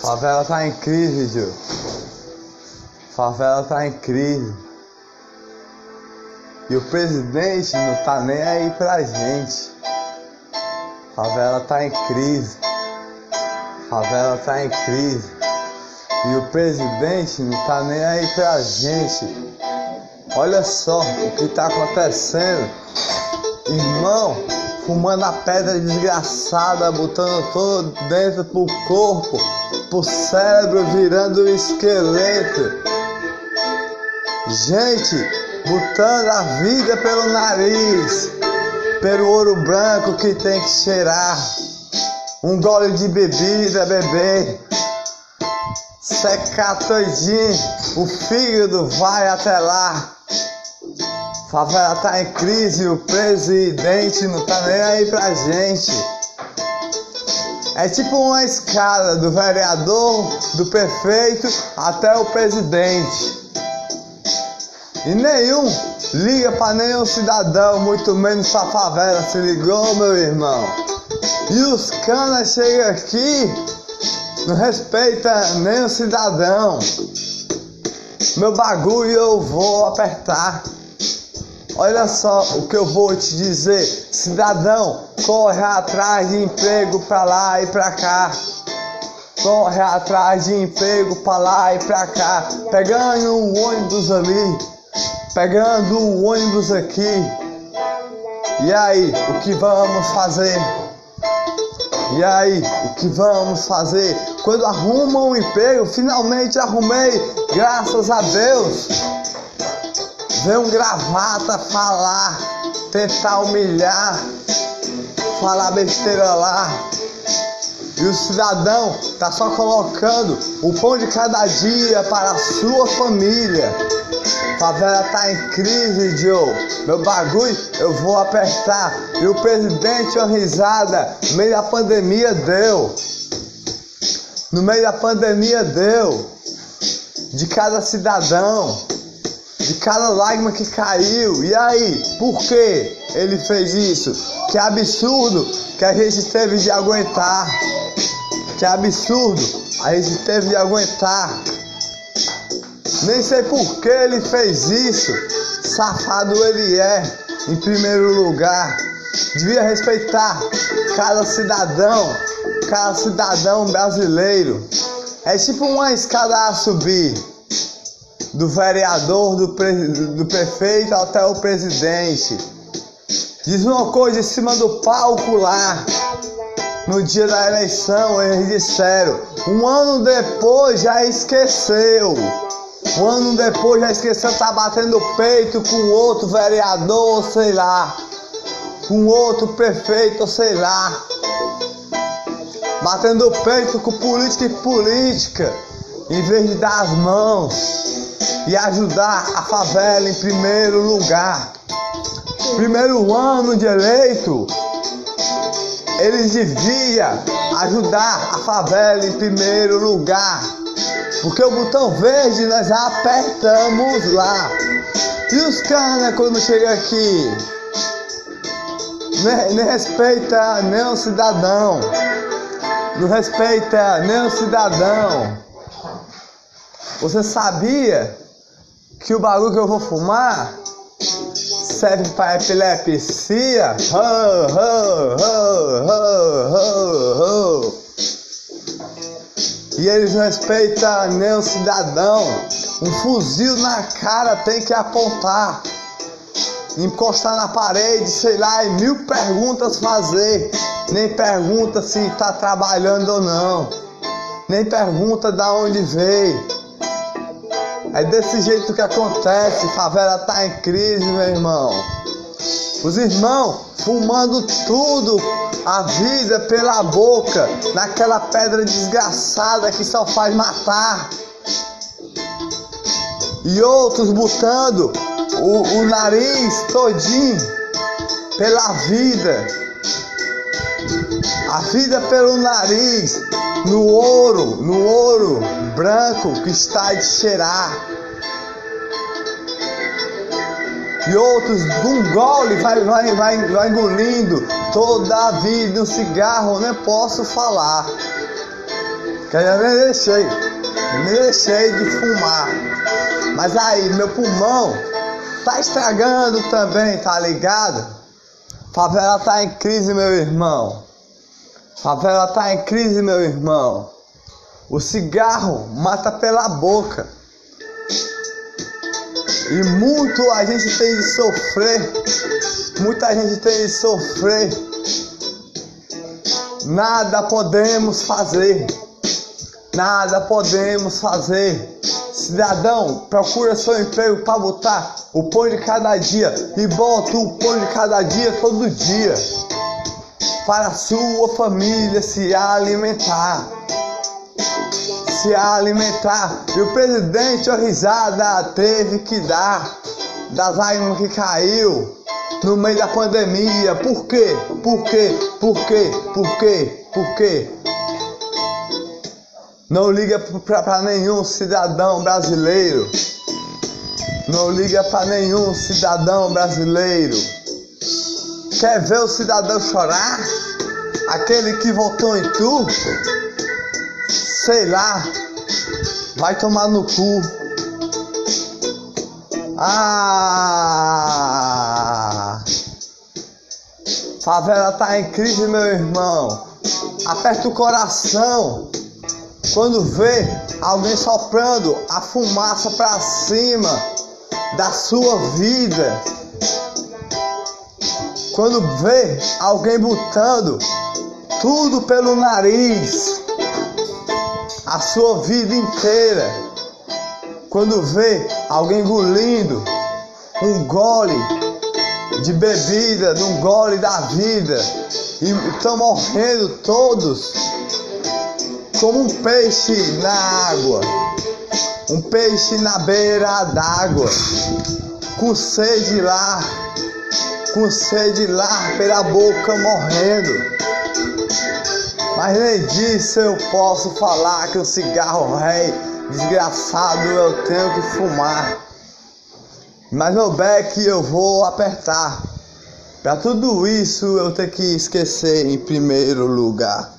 Favela tá em crise, Joe. Favela tá em crise. E o presidente não tá nem aí pra gente. Favela tá em crise. Favela tá em crise. E o presidente não tá nem aí pra gente. Olha só o que tá acontecendo. Irmão, fumando a pedra desgraçada, botando todo dentro pro corpo, pro cérebro virando esqueleto. Gente, botando a vida pelo nariz, pelo ouro branco que tem que cheirar. Um gole de bebida, beber. Secar todinho, o fígado vai até lá. Favela tá em crise, o presidente não tá nem aí pra gente. É tipo uma escada do vereador, do prefeito até o presidente. E nenhum liga para nenhum cidadão, muito menos pra favela, se ligou, meu irmão? E os canas chegam aqui, não respeita nenhum cidadão. Meu bagulho eu vou apertar. Olha só o que eu vou te dizer, cidadão, corre atrás de emprego pra lá e pra cá. Corre atrás de emprego pra lá e pra cá. Pegando o ônibus ali, pegando o ônibus aqui. E aí, o que vamos fazer? E aí, o que vamos fazer? Quando arruma um emprego, finalmente arrumei, graças a Deus. Vê um gravata falar, tentar humilhar, falar besteira lá. E o cidadão tá só colocando o pão de cada dia para a sua família. Favela tá em crise, Joe. Meu bagulho eu vou apertar. E o presidente, uma risada, no meio da pandemia deu. No meio da pandemia deu. De cada cidadão de cada lágrima que caiu. E aí, por que ele fez isso? Que absurdo que a gente teve de aguentar. Que absurdo a gente teve de aguentar. Nem sei por que ele fez isso. Safado ele é, em primeiro lugar. Devia respeitar cada cidadão, cada cidadão brasileiro. É tipo uma escada a subir do vereador, do, pre, do prefeito até o presidente. Coisa em cima do palco lá. No dia da eleição, eles disseram. Um ano depois já esqueceu. Um ano depois já esqueceu, tá batendo peito com outro vereador, sei lá. Com outro prefeito, sei lá. Batendo peito com política e política. Em vez de dar as mãos e ajudar a favela em primeiro lugar. Primeiro ano de eleito, eles deviam ajudar a favela em primeiro lugar. Porque o botão verde nós apertamos lá. E os caras quando chega aqui, nem, nem respeita nem o cidadão. Não respeita nem o cidadão. Você sabia que o bagulho que eu vou fumar serve para epilepsia. Ho, ho, ho, E eles não respeitam o cidadão. Um fuzil na cara tem que apontar. Encostar na parede, sei lá, e mil perguntas fazer. Nem pergunta se está trabalhando ou não. Nem pergunta da onde veio. É desse jeito que acontece, favela tá em crise, meu irmão. Os irmãos fumando tudo, a vida pela boca, naquela pedra desgraçada que só faz matar. E outros botando o, o nariz todinho pela vida. A vida pelo nariz, no ouro, no ouro branco que está de cheirar. E outros de um gole vai, vai, vai, vai engolindo toda a vida. Um cigarro, nem posso falar. Que eu nem deixei, nem deixei de fumar. Mas aí, meu pulmão tá estragando também, tá ligado? Favela tá em crise, meu irmão. Favela tá em crise, meu irmão. O cigarro mata pela boca. E muito a gente tem de sofrer. Muita gente tem de sofrer. Nada podemos fazer. Nada podemos fazer. Cidadão, procura seu emprego para botar o pão de cada dia e bota o pão de cada dia todo dia para sua família se alimentar. Se alimentar. E o presidente, a risada, teve que dar das lágrimas que caiu no meio da pandemia. Por quê? Por quê? Por quê? Por quê? Por quê? Não liga para nenhum cidadão brasileiro. Não liga para nenhum cidadão brasileiro. Quer ver o cidadão chorar? Aquele que votou em tu? Sei lá. Vai tomar no cu. Ah! Favela tá em crise, meu irmão. Aperta o coração quando vê alguém soprando a fumaça para cima da sua vida. Quando vê alguém botando tudo pelo nariz, a sua vida inteira, quando vê alguém engolindo um gole de bebida, um gole da vida, e estão morrendo todos como um peixe na água, um peixe na beira d'água, com sede lá com sede lá pela boca morrendo. Mas nem disso eu posso falar que o cigarro rei, desgraçado, eu tenho que fumar. Mas meu beck eu vou apertar. Para tudo isso eu tenho que esquecer em primeiro lugar.